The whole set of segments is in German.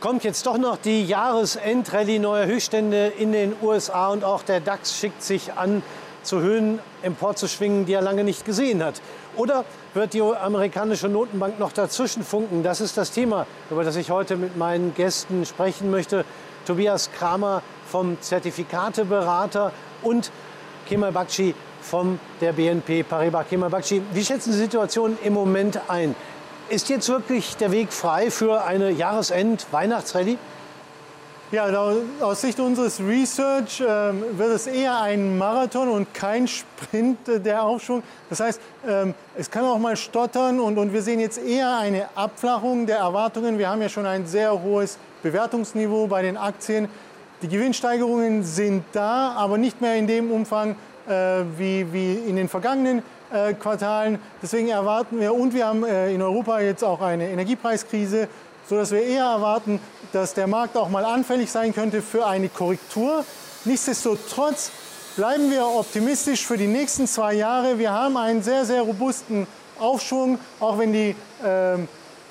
kommt jetzt doch noch die Jahresendrallye neuer Höchststände in den USA und auch der DAX schickt sich an, zu Höhen emporzuschwingen, die er lange nicht gesehen hat. Oder wird die amerikanische Notenbank noch dazwischen funken? Das ist das Thema, über das ich heute mit meinen Gästen sprechen möchte. Tobias Kramer vom Zertifikateberater und Kemal Bakci von der BNP Paribas. Kemal Bakci, wie schätzen Sie die Situation im Moment ein? Ist jetzt wirklich der Weg frei für eine Jahresend-Weihnachtsrallye? Ja, aus Sicht unseres Research äh, wird es eher ein Marathon und kein Sprint äh, der Aufschwung. Das heißt, ähm, es kann auch mal stottern und, und wir sehen jetzt eher eine Abflachung der Erwartungen. Wir haben ja schon ein sehr hohes Bewertungsniveau bei den Aktien. Die Gewinnsteigerungen sind da, aber nicht mehr in dem Umfang äh, wie, wie in den vergangenen Quartalen. Deswegen erwarten wir, und wir haben äh, in Europa jetzt auch eine Energiepreiskrise, sodass wir eher erwarten, dass der Markt auch mal anfällig sein könnte für eine Korrektur. Nichtsdestotrotz bleiben wir optimistisch für die nächsten zwei Jahre. Wir haben einen sehr, sehr robusten Aufschwung, auch wenn die äh,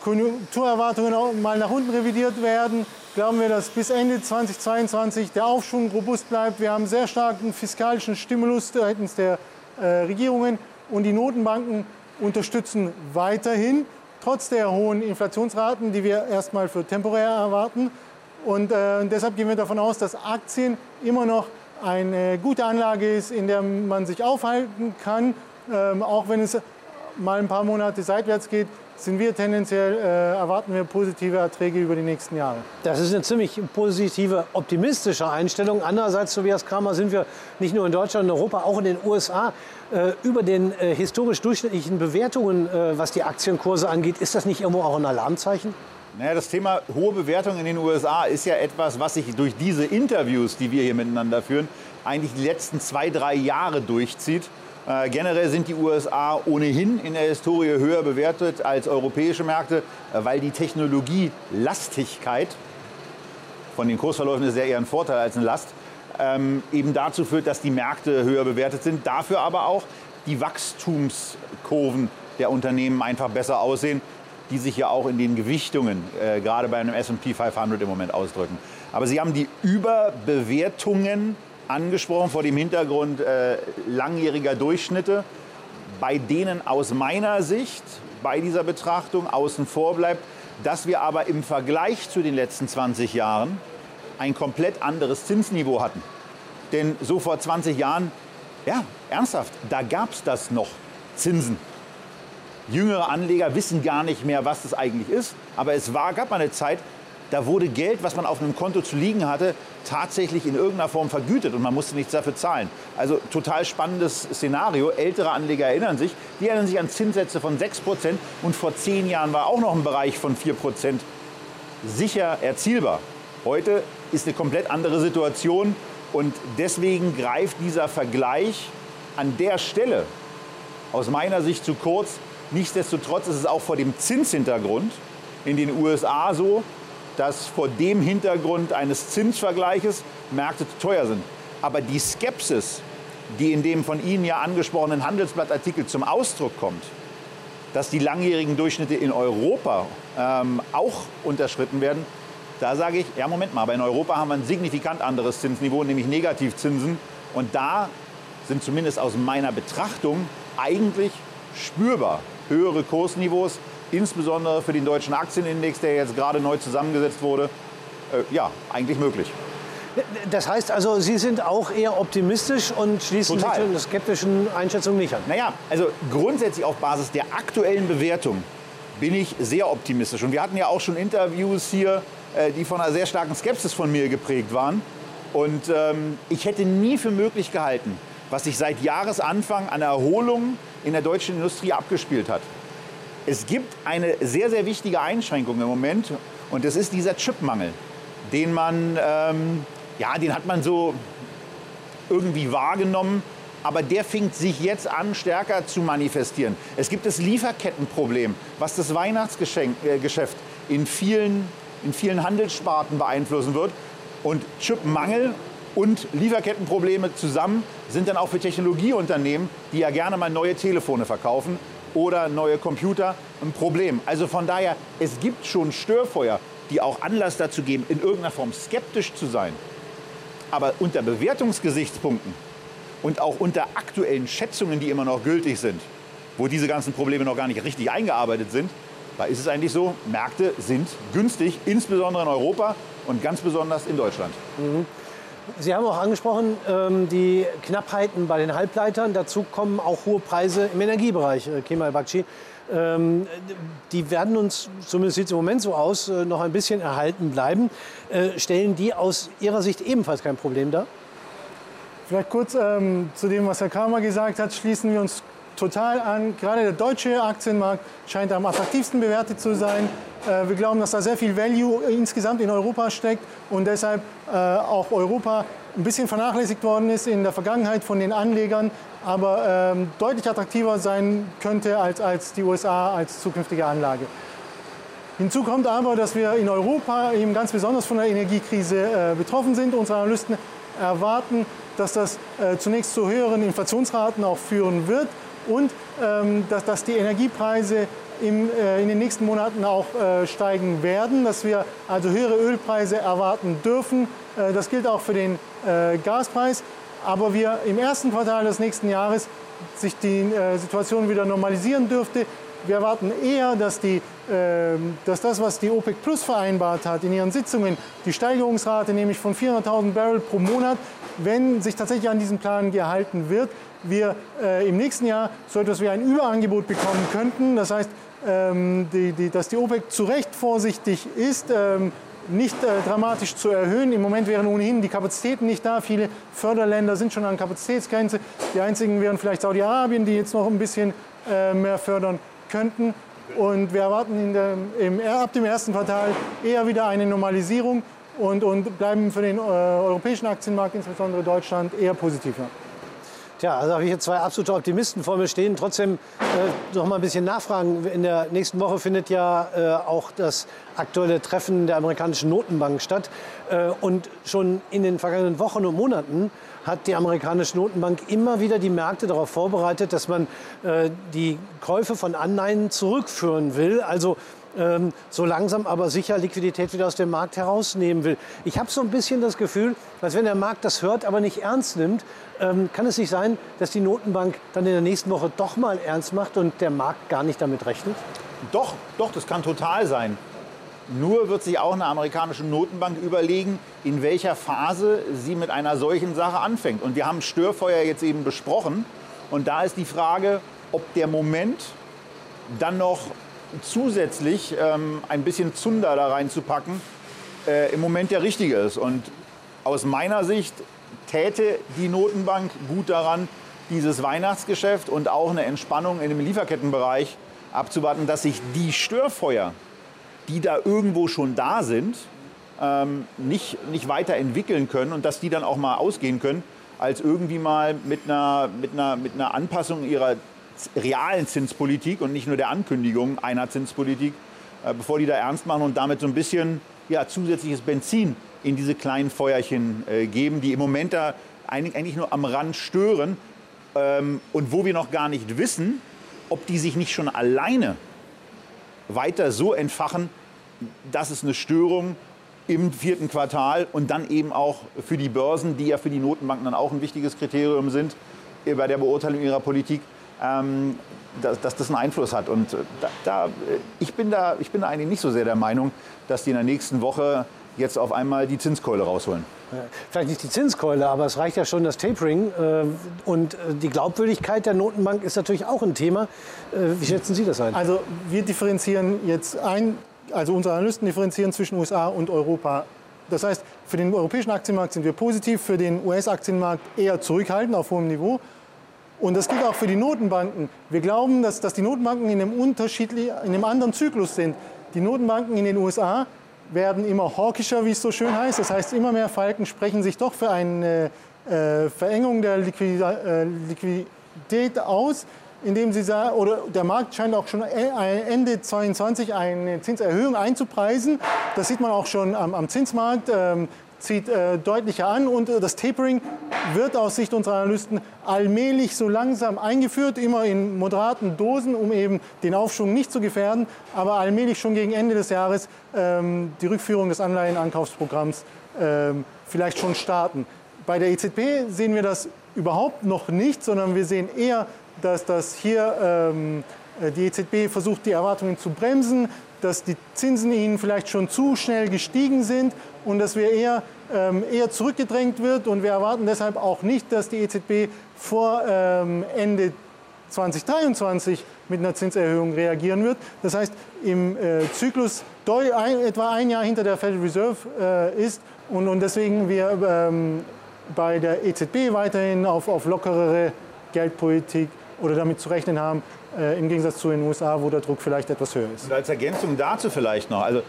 Konjunkturerwartungen auch mal nach unten revidiert werden. Glauben wir, dass bis Ende 2022 der Aufschwung robust bleibt. Wir haben sehr starken fiskalischen Stimulus seitens der äh, Regierungen und die Notenbanken unterstützen weiterhin trotz der hohen Inflationsraten, die wir erstmal für temporär erwarten. Und äh, deshalb gehen wir davon aus, dass Aktien immer noch eine gute Anlage ist, in der man sich aufhalten kann, ähm, auch wenn es mal ein paar Monate seitwärts geht, sind wir tendenziell, äh, erwarten wir positive Erträge über die nächsten Jahre. Das ist eine ziemlich positive, optimistische Einstellung. Andererseits, Tobias Kramer, sind wir nicht nur in Deutschland und Europa, auch in den USA äh, über den äh, historisch durchschnittlichen Bewertungen, äh, was die Aktienkurse angeht. Ist das nicht irgendwo auch ein Alarmzeichen? Naja, das Thema hohe Bewertungen in den USA ist ja etwas, was sich durch diese Interviews, die wir hier miteinander führen, eigentlich die letzten zwei, drei Jahre durchzieht. Äh, generell sind die USA ohnehin in der Historie höher bewertet als europäische Märkte, äh, weil die Technologielastigkeit von den Kursverläufen ist ja eher ein Vorteil als eine Last, ähm, eben dazu führt, dass die Märkte höher bewertet sind. Dafür aber auch die Wachstumskurven der Unternehmen einfach besser aussehen, die sich ja auch in den Gewichtungen, äh, gerade bei einem S&P 500 im Moment ausdrücken. Aber sie haben die Überbewertungen angesprochen vor dem Hintergrund äh, langjähriger Durchschnitte, bei denen aus meiner Sicht bei dieser Betrachtung außen vor bleibt, dass wir aber im Vergleich zu den letzten 20 Jahren ein komplett anderes Zinsniveau hatten. Denn so vor 20 Jahren, ja, ernsthaft, da gab es das noch, Zinsen. Jüngere Anleger wissen gar nicht mehr, was das eigentlich ist. Aber es war, gab mal eine Zeit, da wurde Geld, was man auf einem Konto zu liegen hatte, tatsächlich in irgendeiner Form vergütet und man musste nichts dafür zahlen. Also total spannendes Szenario. Ältere Anleger erinnern sich, die erinnern sich an Zinssätze von 6% und vor zehn Jahren war auch noch ein Bereich von 4% sicher erzielbar. Heute ist eine komplett andere Situation und deswegen greift dieser Vergleich an der Stelle aus meiner Sicht zu kurz. Nichtsdestotrotz ist es auch vor dem Zinshintergrund in den USA so, dass vor dem Hintergrund eines Zinsvergleiches Märkte zu teuer sind. Aber die Skepsis, die in dem von Ihnen ja angesprochenen Handelsblattartikel zum Ausdruck kommt, dass die langjährigen Durchschnitte in Europa ähm, auch unterschritten werden, da sage ich, ja Moment mal, aber in Europa haben wir ein signifikant anderes Zinsniveau, nämlich Negativzinsen. Und da sind zumindest aus meiner Betrachtung eigentlich spürbar höhere Kursniveaux, insbesondere für den deutschen Aktienindex, der jetzt gerade neu zusammengesetzt wurde, äh, ja, eigentlich möglich. Das heißt also, Sie sind auch eher optimistisch und schließen Total. sich der skeptischen Einschätzung nicht an. Naja, also grundsätzlich auf Basis der aktuellen Bewertung bin ich sehr optimistisch. Und wir hatten ja auch schon Interviews hier, äh, die von einer sehr starken Skepsis von mir geprägt waren. Und ähm, ich hätte nie für möglich gehalten, was sich seit Jahresanfang an Erholung in der deutschen Industrie abgespielt hat. Es gibt eine sehr, sehr wichtige Einschränkung im Moment und das ist dieser Chipmangel, den man, ähm, ja, den hat man so irgendwie wahrgenommen, aber der fängt sich jetzt an, stärker zu manifestieren. Es gibt das Lieferkettenproblem, was das Weihnachtsgeschäft äh, in vielen, in vielen Handelssparten beeinflussen wird. Und Chipmangel und Lieferkettenprobleme zusammen sind dann auch für Technologieunternehmen, die ja gerne mal neue Telefone verkaufen oder neue Computer, ein Problem. Also von daher, es gibt schon Störfeuer. die auch Anlass dazu geben, in irgendeiner Form skeptisch zu sein. Aber unter Bewertungsgesichtspunkten und auch unter aktuellen Schätzungen, die immer noch gültig sind, wo diese ganzen Probleme noch gar nicht richtig eingearbeitet sind, da ist es eigentlich so, Märkte sind günstig, insbesondere in Europa und ganz besonders in Deutschland. Mhm. Sie haben auch angesprochen, ähm, die Knappheiten bei den Halbleitern. Dazu kommen auch hohe Preise im Energiebereich, äh, Kemal Bakci. Ähm, die werden uns, zumindest sieht es im Moment so aus, äh, noch ein bisschen erhalten bleiben. Äh, stellen die aus Ihrer Sicht ebenfalls kein Problem dar? Vielleicht kurz ähm, zu dem, was Herr Kramer gesagt hat, schließen wir uns total an. Gerade der deutsche Aktienmarkt scheint am attraktivsten bewertet zu sein. Äh, wir glauben, dass da sehr viel Value insgesamt in Europa steckt und deshalb äh, auch Europa ein bisschen vernachlässigt worden ist in der Vergangenheit von den Anlegern, aber ähm, deutlich attraktiver sein könnte als, als die USA als zukünftige Anlage. Hinzu kommt aber, dass wir in Europa eben ganz besonders von der Energiekrise äh, betroffen sind. Unsere Analysten erwarten, dass das zunächst zu höheren Inflationsraten auch führen wird und ähm, dass, dass die Energiepreise im, äh, in den nächsten Monaten auch äh, steigen werden, dass wir also höhere Ölpreise erwarten dürfen. Äh, das gilt auch für den äh, Gaspreis. Aber wir im ersten Quartal des nächsten Jahres sich die äh, Situation wieder normalisieren dürfte. Wir erwarten eher, dass, die, ähm, dass das, was die OPEC Plus vereinbart hat in ihren Sitzungen, die Steigerungsrate nämlich von 400.000 Barrel pro Monat, wenn sich tatsächlich an diesen Plan gehalten wird, wir äh, im nächsten Jahr so etwas wie ein Überangebot bekommen könnten. Das heißt, ähm, die, die, dass die OPEC zu Recht vorsichtig ist, ähm, nicht äh, dramatisch zu erhöhen. Im Moment wären ohnehin die Kapazitäten nicht da. Viele Förderländer sind schon an Kapazitätsgrenze. Die einzigen wären vielleicht Saudi-Arabien, die jetzt noch ein bisschen äh, mehr fördern könnten. Und wir erwarten der, im, ab dem ersten Quartal eher wieder eine Normalisierung und, und bleiben für den äh, europäischen Aktienmarkt, insbesondere Deutschland, eher positiver. Tja, also habe ich jetzt zwei absolute Optimisten vor mir stehen. Trotzdem äh, noch mal ein bisschen nachfragen. In der nächsten Woche findet ja äh, auch das aktuelle Treffen der amerikanischen Notenbank statt. Äh, und schon in den vergangenen Wochen und Monaten hat die amerikanische Notenbank immer wieder die Märkte darauf vorbereitet, dass man äh, die Käufe von Anleihen zurückführen will. Also ähm, so langsam aber sicher Liquidität wieder aus dem Markt herausnehmen will. Ich habe so ein bisschen das Gefühl, als wenn der Markt das hört, aber nicht ernst nimmt, ähm, kann es nicht sein, dass die Notenbank dann in der nächsten Woche doch mal ernst macht und der Markt gar nicht damit rechnet? Doch, doch, das kann total sein. Nur wird sich auch eine amerikanische Notenbank überlegen, in welcher Phase sie mit einer solchen Sache anfängt. Und wir haben Störfeuer jetzt eben besprochen. Und da ist die Frage, ob der Moment dann noch zusätzlich ähm, ein bisschen Zunder da reinzupacken, äh, im Moment der richtige ist. Und aus meiner Sicht täte die Notenbank gut daran, dieses Weihnachtsgeschäft und auch eine Entspannung in dem Lieferkettenbereich abzuwarten, dass sich die Störfeuer, die da irgendwo schon da sind, ähm, nicht, nicht weiterentwickeln können und dass die dann auch mal ausgehen können, als irgendwie mal mit einer, mit einer, mit einer Anpassung ihrer realen Zinspolitik und nicht nur der Ankündigung einer Zinspolitik, äh, bevor die da ernst machen und damit so ein bisschen ja, zusätzliches Benzin in diese kleinen Feuerchen äh, geben, die im Moment da eigentlich nur am Rand stören ähm, und wo wir noch gar nicht wissen, ob die sich nicht schon alleine weiter so entfachen, dass es eine Störung im vierten Quartal und dann eben auch für die Börsen, die ja für die Notenbanken dann auch ein wichtiges Kriterium sind äh, bei der Beurteilung ihrer Politik, ähm, dass, dass, das einen Einfluss hat. Und da, da, äh, ich, bin da, ich bin da eigentlich nicht so sehr der Meinung, dass die in der nächsten Woche jetzt auf einmal die Zinskeule rausholen. Vielleicht nicht die Zinskeule, aber es reicht ja schon das Tapering. Äh, und äh, die Glaubwürdigkeit der Notenbank ist natürlich auch ein Thema. Wie schätzen Sie das ein? Also wir differenzieren jetzt ein, also unsere Analysten differenzieren zwischen USA und Europa. Das heißt, für den europäischen Aktienmarkt sind wir positiv, für den US-Aktienmarkt eher zurückhaltend auf hohem Niveau. Und das gilt auch für die Notenbanken. Wir glauben, dass, dass die Notenbanken in einem, unterschiedlich, in einem anderen Zyklus sind. Die Notenbanken in den USA werden immer hawkischer, wie es so schön heißt. Das heißt, immer mehr Falken sprechen sich doch für eine äh, Verengung der Liquid äh, Liquidität aus. indem sie sagen, oder der Markt scheint auch schon Ende 2022 eine Zinserhöhung einzupreisen. Das sieht man auch schon am, am Zinsmarkt. Ähm, zieht äh, deutlicher an und das Tapering wird aus Sicht unserer Analysten allmählich so langsam eingeführt, immer in moderaten Dosen, um eben den Aufschwung nicht zu gefährden, aber allmählich schon gegen Ende des Jahres ähm, die Rückführung des Anleihenankaufsprogramms ähm, vielleicht schon starten. Bei der EZB sehen wir das überhaupt noch nicht, sondern wir sehen eher, dass das hier ähm, äh, die EZB versucht, die Erwartungen zu bremsen, dass die Zinsen ihnen vielleicht schon zu schnell gestiegen sind und dass wir eher, eher zurückgedrängt wird. Und wir erwarten deshalb auch nicht, dass die EZB vor ähm, Ende 2023 mit einer Zinserhöhung reagieren wird. Das heißt, im äh, Zyklus etwa ein Jahr hinter der Federal Reserve äh, ist und, deswegen wir ähm, bei der EZB weiterhin auf lockerere Geldpolitik oder damit zu rechnen haben, äh, im Gegensatz zu den USA, wo der Druck vielleicht etwas höher ist. Und als Ergänzung dazu vielleicht noch, also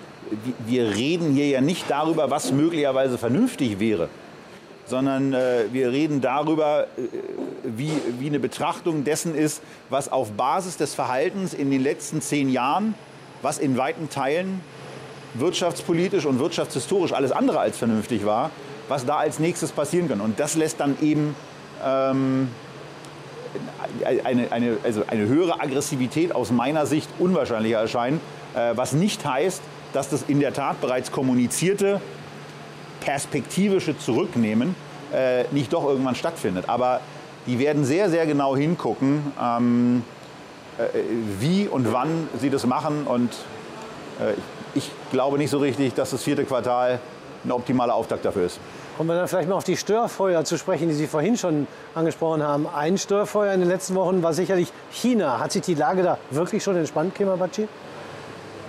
wir reden hier ja nicht darüber, was möglicherweise vernünftig wäre, sondern äh, wir reden darüber, äh, wie, wie eine Betrachtung dessen ist, was auf Basis des Verhaltens in den letzten zehn Jahren, was in weiten Teilen wirtschaftspolitisch und wirtschaftshistorisch alles andere als vernünftig war, was da als nächstes passieren kann. Und das lässt dann eben ähm, eine, eine, also eine höhere Aggressivität aus meiner Sicht unwahrscheinlicher erscheinen, äh, was nicht heißt, dass das in der Tat bereits kommunizierte perspektivische Zurücknehmen äh, nicht doch irgendwann stattfindet. Aber die werden sehr, sehr genau hingucken, ähm, äh, wie und wann sie das machen. Und äh, ich glaube nicht so richtig, dass das vierte Quartal ein optimaler Auftakt dafür ist. Kommen wir dann vielleicht mal auf die Störfeuer zu sprechen, die Sie vorhin schon angesprochen haben. Ein Störfeuer in den letzten Wochen war sicherlich China. Hat sich die Lage da wirklich schon entspannt, Kemabachi?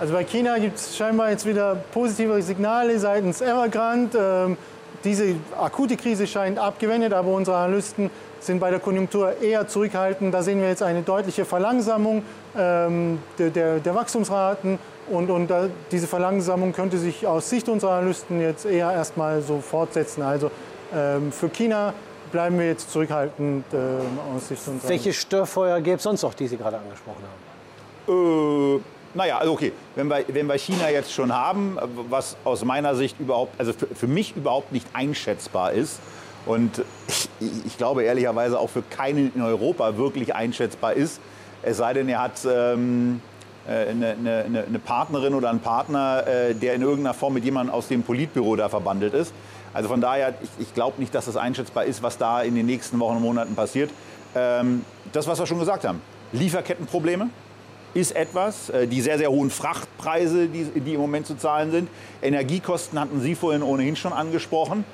Also bei China gibt es scheinbar jetzt wieder positive Signale seitens Evergrande. Ähm, diese akute Krise scheint abgewendet, aber unsere Analysten sind bei der Konjunktur eher zurückhaltend. Da sehen wir jetzt eine deutliche Verlangsamung ähm, der, der, der Wachstumsraten und, und da, diese Verlangsamung könnte sich aus Sicht unserer Analysten jetzt eher erstmal so fortsetzen. Also ähm, für China bleiben wir jetzt zurückhaltend äh, aus Sicht unserer Welche Störfeuer gäbe es sonst noch, die Sie gerade angesprochen haben? Äh, naja, also okay, wenn wir, wenn wir China jetzt schon haben, was aus meiner Sicht überhaupt, also für, für mich überhaupt nicht einschätzbar ist und ich, ich, glaube ehrlicherweise auch für keinen in Europa wirklich einschätzbar ist, es sei denn, er hat ähm, äh, eine, eine, eine, Partnerin oder einen Partner, äh, der in irgendeiner Form mit jemandem aus dem Politbüro da verbandelt ist. Also von daher, ich, ich glaube nicht, dass es das einschätzbar ist, was da in den nächsten Wochen und Monaten passiert. Ähm, das, was wir schon gesagt haben, Lieferkettenprobleme ist etwas, äh, die sehr, sehr hohen Frachtpreise, die, die im Moment zu zahlen sind. Energiekosten hatten Sie vorhin ohnehin schon angesprochen,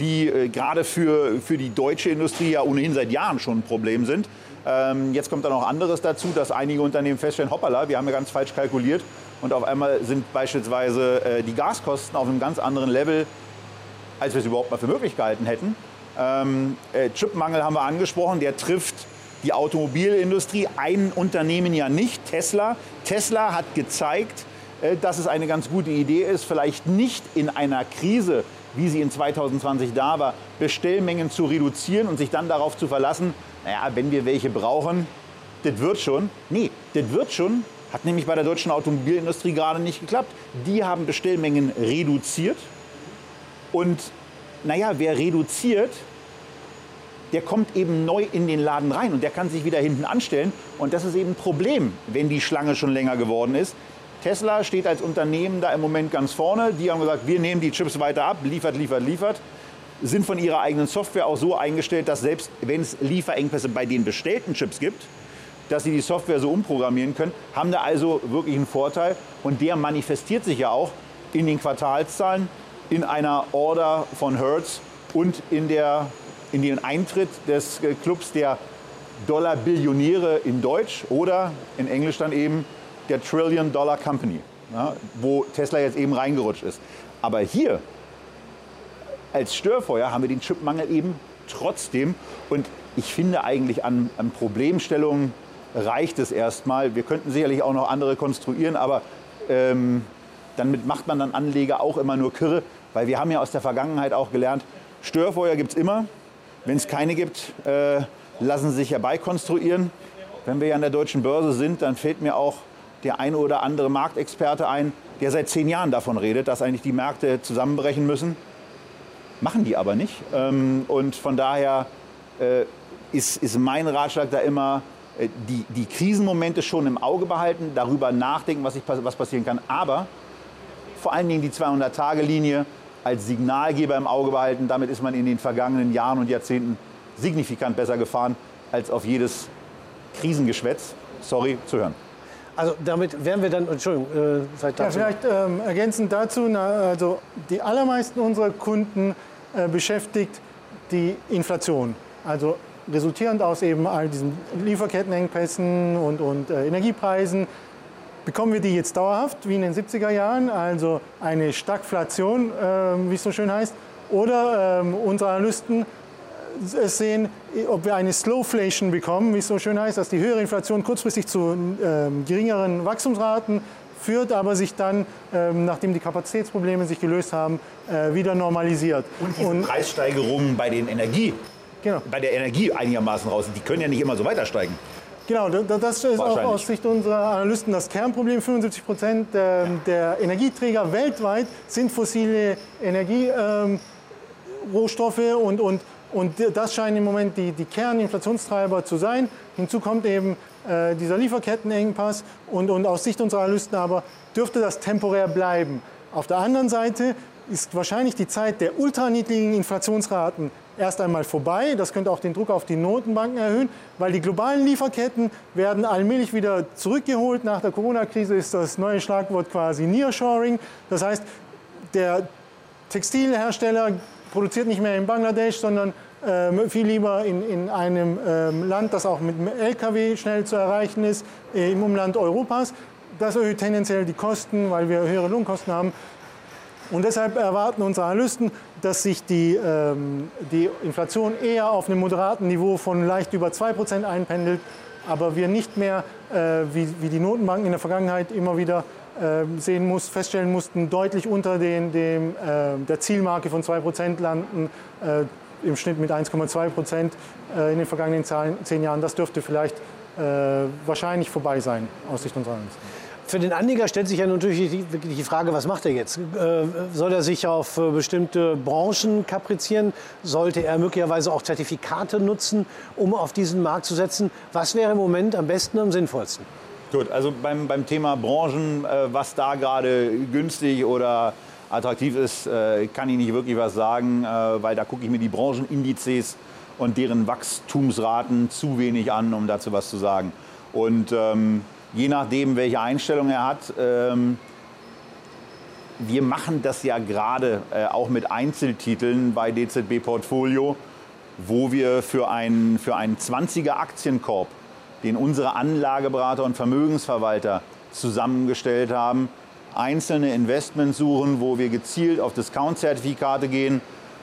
die gerade für, für die deutsche Industrie ja ohnehin seit Jahren schon ein Problem sind. Ähm, jetzt kommt dann noch anderes dazu, dass einige Unternehmen feststellen, hoppala, wir haben ja ganz falsch kalkuliert und auf einmal sind beispielsweise äh, die Gaskosten auf einem ganz anderen Level, als wir es überhaupt mal für möglich gehalten hätten. Ähm, äh, Chipmangel haben wir angesprochen, der trifft die Automobilindustrie, ein Unternehmen ja nicht, Tesla. Tesla hat gezeigt, äh, dass es eine ganz gute Idee ist, vielleicht nicht in einer Krise, wie sie in 2020 da war, Bestellmengen zu reduzieren und sich dann darauf zu verlassen, naja, wenn wir welche brauchen, das wird schon. Nee, das wird schon. Hat nämlich bei der deutschen Automobilindustrie gerade nicht geklappt. Die haben Bestellmengen reduziert. Und naja, wer reduziert, der kommt eben neu in den Laden rein und der kann sich wieder hinten anstellen. Und das ist eben ein Problem, wenn die Schlange schon länger geworden ist. Tesla steht als Unternehmen da im Moment ganz vorne. Die haben gesagt, wir nehmen die Chips weiter ab, liefert, liefert, liefert sind von ihrer eigenen Software auch so eingestellt, dass selbst wenn es Lieferengpässe bei den bestellten Chips gibt, dass sie die Software so umprogrammieren können, haben da also wirklich einen Vorteil. Und der manifestiert sich ja auch in den Quartalszahlen, in einer Order von Hertz und in, der, in den Eintritt des Clubs der Dollar-Billionäre in Deutsch oder in Englisch dann eben der Trillion Dollar Company, ja, wo Tesla jetzt eben reingerutscht ist. Aber hier als Störfeuer haben wir den Chipmangel eben trotzdem. Und ich finde eigentlich an, an Problemstellungen reicht es erstmal. Wir könnten sicherlich auch noch andere konstruieren, aber ähm, damit macht man dann Anleger auch immer nur kirre, weil wir haben ja aus der Vergangenheit auch gelernt, Störfeuer gibt es immer. Wenn es keine gibt, äh, lassen sie sich herbeikonstruieren. wenn wir ja an der deutschen Börse sind, dann fällt mir auch der eine oder andere Marktexperte ein, der seit zehn Jahren davon redet, dass eigentlich die Märkte zusammenbrechen müssen. Machen die aber nicht. Ähm, und von daher äh, ist, ist mein Ratschlag da immer, äh, die, die Krisenmomente schon im Auge behalten, darüber nachdenken, was, ich, was passieren kann. Aber vor allen Dingen die 200-Tage-Linie als Signalgeber im Auge behalten. Damit ist man in den vergangenen Jahren und Jahrzehnten signifikant besser gefahren, als auf jedes Krisengeschwätz, sorry, zu hören. Also damit wären wir dann, Entschuldigung, äh, vielleicht dazu. Ja, vielleicht ähm, ergänzend dazu, na, also die allermeisten unserer Kunden äh, beschäftigt die Inflation. Also resultierend aus eben all diesen Lieferkettenengpässen und, und äh, Energiepreisen bekommen wir die jetzt dauerhaft, wie in den 70er Jahren, also eine Stagflation, äh, wie es so schön heißt, oder ähm, unsere Analysten es sehen, ob wir eine Slowflation bekommen, wie es so schön heißt, dass die höhere Inflation kurzfristig zu ähm, geringeren Wachstumsraten führt, aber sich dann, ähm, nachdem die Kapazitätsprobleme sich gelöst haben, äh, wieder normalisiert. Und diese Und, Preissteigerungen bei, den Energie, genau. bei der Energie einigermaßen raus, die können ja nicht immer so weiter steigen. Genau, das ist auch aus Sicht unserer Analysten das Kernproblem. 75 Prozent der, der Energieträger weltweit sind fossile Energierohstoffe ähm, und, und und das scheinen im Moment die, die Kerninflationstreiber zu sein. Hinzu kommt eben äh, dieser Lieferkettenengpass und, und aus Sicht unserer Analysten aber dürfte das temporär bleiben. Auf der anderen Seite ist wahrscheinlich die Zeit der ultraniedrigen Inflationsraten erst einmal vorbei. Das könnte auch den Druck auf die Notenbanken erhöhen, weil die globalen Lieferketten werden allmählich wieder zurückgeholt. Nach der Corona-Krise ist das neue Schlagwort quasi Nearshoring. Das heißt, der Textilhersteller produziert nicht mehr in Bangladesch, sondern ähm, viel lieber in, in einem ähm, Land, das auch mit dem Lkw schnell zu erreichen ist, äh, im Umland Europas. Das erhöht tendenziell die Kosten, weil wir höhere Lohnkosten haben. Und deshalb erwarten unsere Analysten, dass sich die, ähm, die Inflation eher auf einem moderaten Niveau von leicht über 2% einpendelt, aber wir nicht mehr, äh, wie, wie die Notenbanken in der Vergangenheit immer wieder ähm, sehen muss, feststellen mussten, deutlich unter den, dem, äh, der Zielmarke von 2% landen, äh, im Schnitt mit 1,2 Prozent äh, in den vergangenen zehn Jahren. Das dürfte vielleicht äh, wahrscheinlich vorbei sein aus Sicht unserer Analysten. Für den Anleger stellt sich ja natürlich die, Frage, was macht er jetzt? Äh, soll er sich auf bestimmte Branchen kaprizieren? Sollte er möglicherweise auch Zertifikate nutzen, um auf diesen Markt zu setzen? Was wäre im Moment am besten, am sinnvollsten? Gut, also beim, beim Thema Branchen, äh, was da gerade günstig oder attraktiv ist, äh, kann ich nicht wirklich was sagen, äh, weil da gucke ich mir die Branchenindizes und deren Wachstumsraten zu wenig an, um dazu was zu sagen. Und ähm, je nachdem, welche Einstellung er hat, ähm, wir machen das ja gerade äh, auch mit Einzeltiteln bei DZB Portfolio, wo wir für einen, für einen 20er Aktienkorb den unsere Anlageberater und Vermögensverwalter zusammengestellt haben, einzelne Investments suchen, wo wir gezielt auf Discount-Zertifikate gehen,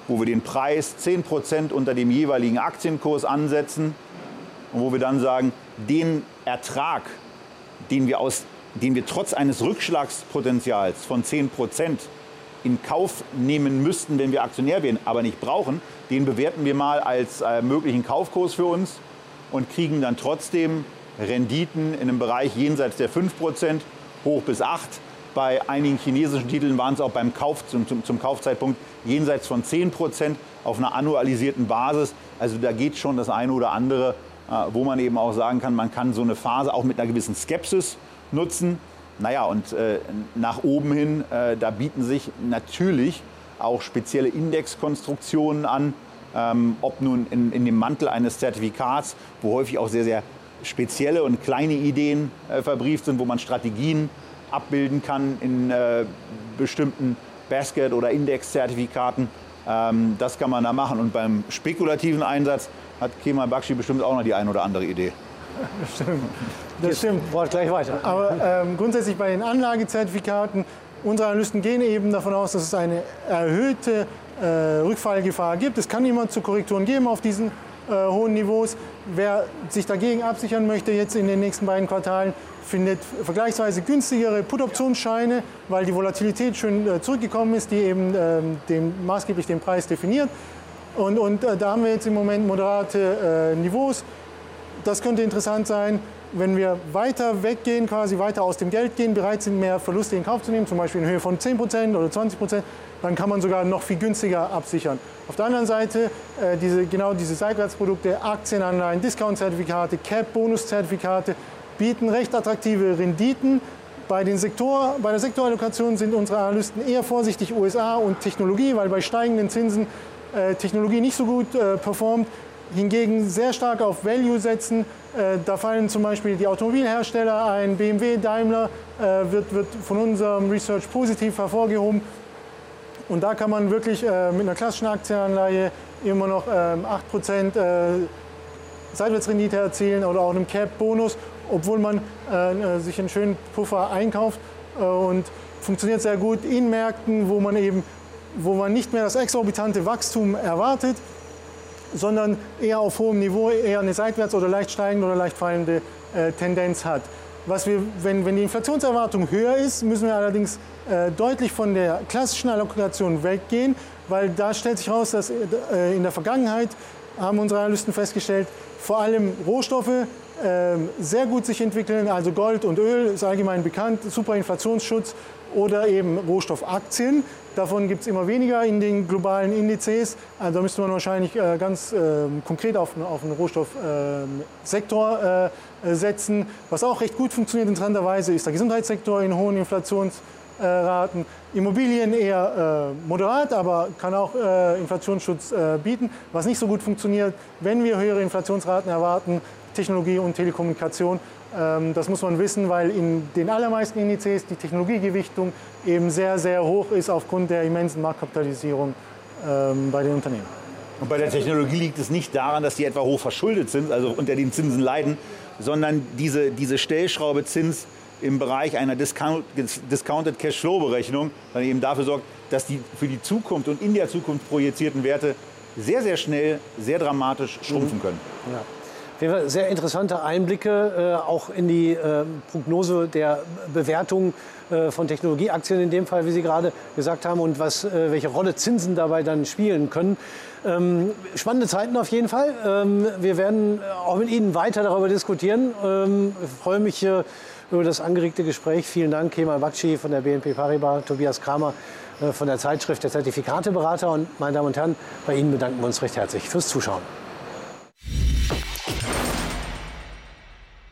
wo wir den Preis 10% unter dem jeweiligen Aktienkurs ansetzen und wo wir dann sagen, den Ertrag, den wir, aus, den wir trotz eines Rückschlagspotenzials von 10% in Kauf nehmen müssten, wenn wir Aktionär wären, aber nicht brauchen, den bewerten wir mal als äh, möglichen Kaufkurs für uns und kriegen dann trotzdem Renditen in einem Bereich jenseits der 5%, hoch bis 8%. Bei einigen chinesischen Titeln waren es auch beim Kauf, zum, zum, zum Kaufzeitpunkt jenseits von 10% auf einer annualisierten Basis. Also da geht schon das eine oder andere, wo man eben auch sagen kann, man kann so eine Phase auch mit einer gewissen Skepsis nutzen. Naja, und äh, nach oben hin, äh, da bieten sich natürlich auch spezielle Indexkonstruktionen an, ähm, ob nun in, in, dem Mantel eines Zertifikats, wo häufig auch sehr, sehr spezielle und kleine Ideen äh, verbrieft sind, wo man Strategien abbilden kann in bestimmten Basket- oder Index-Zertifikaten. Ähm, das kann man da machen. Und beim spekulativen Einsatz hat Kemal Bakshi bestimmt auch noch die ein oder andere Idee. Das stimmt. Das stimmt. Braucht gleich weiter. Aber ähm, grundsätzlich bei den Anlagezertifikaten, unsere Analysten gehen eben davon aus, dass es eine erhöhte äh, Rückfallgefahr gibt. Es kann immer zu Korrekturen geben auf diesen äh, hohen Niveaus. Wer sich dagegen absichern möchte, jetzt in den nächsten beiden Quartalen, findet vergleichsweise günstigere Put-Optionsscheine, weil die Volatilität schön äh, zurückgekommen ist, die eben ähm, den, maßgeblich den Preis definiert. Und, und äh, da haben wir jetzt im Moment moderate äh, Niveaus. das könnte interessant sein, wenn wir weiter weggehen, quasi weiter aus dem Geld gehen, bereit sind, mehr Verluste in Kauf zu nehmen, zum Beispiel in Höhe von 10% oder 20%, dann kann man sogar noch viel günstiger absichern. Auf der anderen Seite äh, diese, genau diese Seitwärtsprodukte, Aktienanleihen, Discount-Zertifikate, Cap-Bonus-Zertifikate bieten recht attraktive Renditen. Bei, den Sektor, bei der Sektorallokation sind unsere Analysten eher vorsichtig USA und Technologie, weil bei steigenden Zinsen Technologie nicht so gut äh, performt. Hingegen sehr stark auf Value setzen. Äh, da fallen zum Beispiel die Automobilhersteller ein, BMW, Daimler äh, wird, wird von unserem Research positiv hervorgehoben. Und da kann man wirklich äh, mit einer klassischen Aktienanleihe immer noch ähm, 8% äh, Seitwärtsrendite erzielen oder auch einem Cap-Bonus, obwohl man äh, sich einen schönen Puffer einkauft äh, und funktioniert sehr gut in Märkten, wo man eben wo man nicht mehr das exorbitante Wachstum erwartet, sondern eher auf hohem Niveau eher eine seitwärts oder leicht steigende oder leicht fallende äh, Tendenz hat. Was wir, wenn, wenn die Inflationserwartung höher ist, müssen wir allerdings äh, deutlich von der klassischen Allokation weggehen, weil da stellt sich heraus, dass äh, in der Vergangenheit haben unsere Analysten festgestellt, vor allem Rohstoffe äh, sehr gut sich entwickeln, also Gold und Öl ist allgemein bekannt, super Inflationsschutz oder eben Rohstoffaktien. Davon gibt es immer weniger in den globalen Indizes. Also da müsste man wahrscheinlich äh, ganz äh, konkret auf, auf einen Rohstoffsektor äh, äh, setzen. Was auch recht gut funktioniert interessanterweise ist der Gesundheitssektor in hohen Inflationsraten. Immobilien eher äh, moderat, aber kann auch äh, Inflationsschutz bieten. Was nicht so gut funktioniert, wenn wir höhere Inflationsraten erwarten, Technologie und Telekommunikation. Ähm, das muss man wissen, weil in den allermeisten Indizes die Technologiegewichtung eben sehr, sehr hoch ist aufgrund der immensen Marktkapitalisierung ähm, bei den Unternehmen. Und bei der Technologie liegt es nicht daran, dass die etwa hoch verschuldet sind, also unter den Zinsen leiden, sondern diese, diese Stellschraube Zins im Bereich einer Discount, Discounted Cashflow-Berechnung dann eben dafür sorgt, dass die für die Zukunft und in der Zukunft projizierten Werte sehr, sehr schnell, sehr dramatisch schrumpfen können. Ja. Sehr interessante Einblicke äh, auch in die äh, Prognose der Bewertung äh, von Technologieaktien in dem Fall, wie Sie gerade gesagt haben, und was, welche Rolle Zinsen dabei dann spielen können. Ähm, spannende Zeiten auf jeden Fall. Ähm, wir werden auch mit Ihnen weiter darüber diskutieren. Ähm, ich freue mich über das angeregte Gespräch. Vielen Dank, Kemal Bakci von der BNP Paribas, Tobias Kramer von der Zeitschrift der Zertifikateberater. Und meine Damen und Herren, bei Ihnen bedanken wir uns recht herzlich fürs Zuschauen.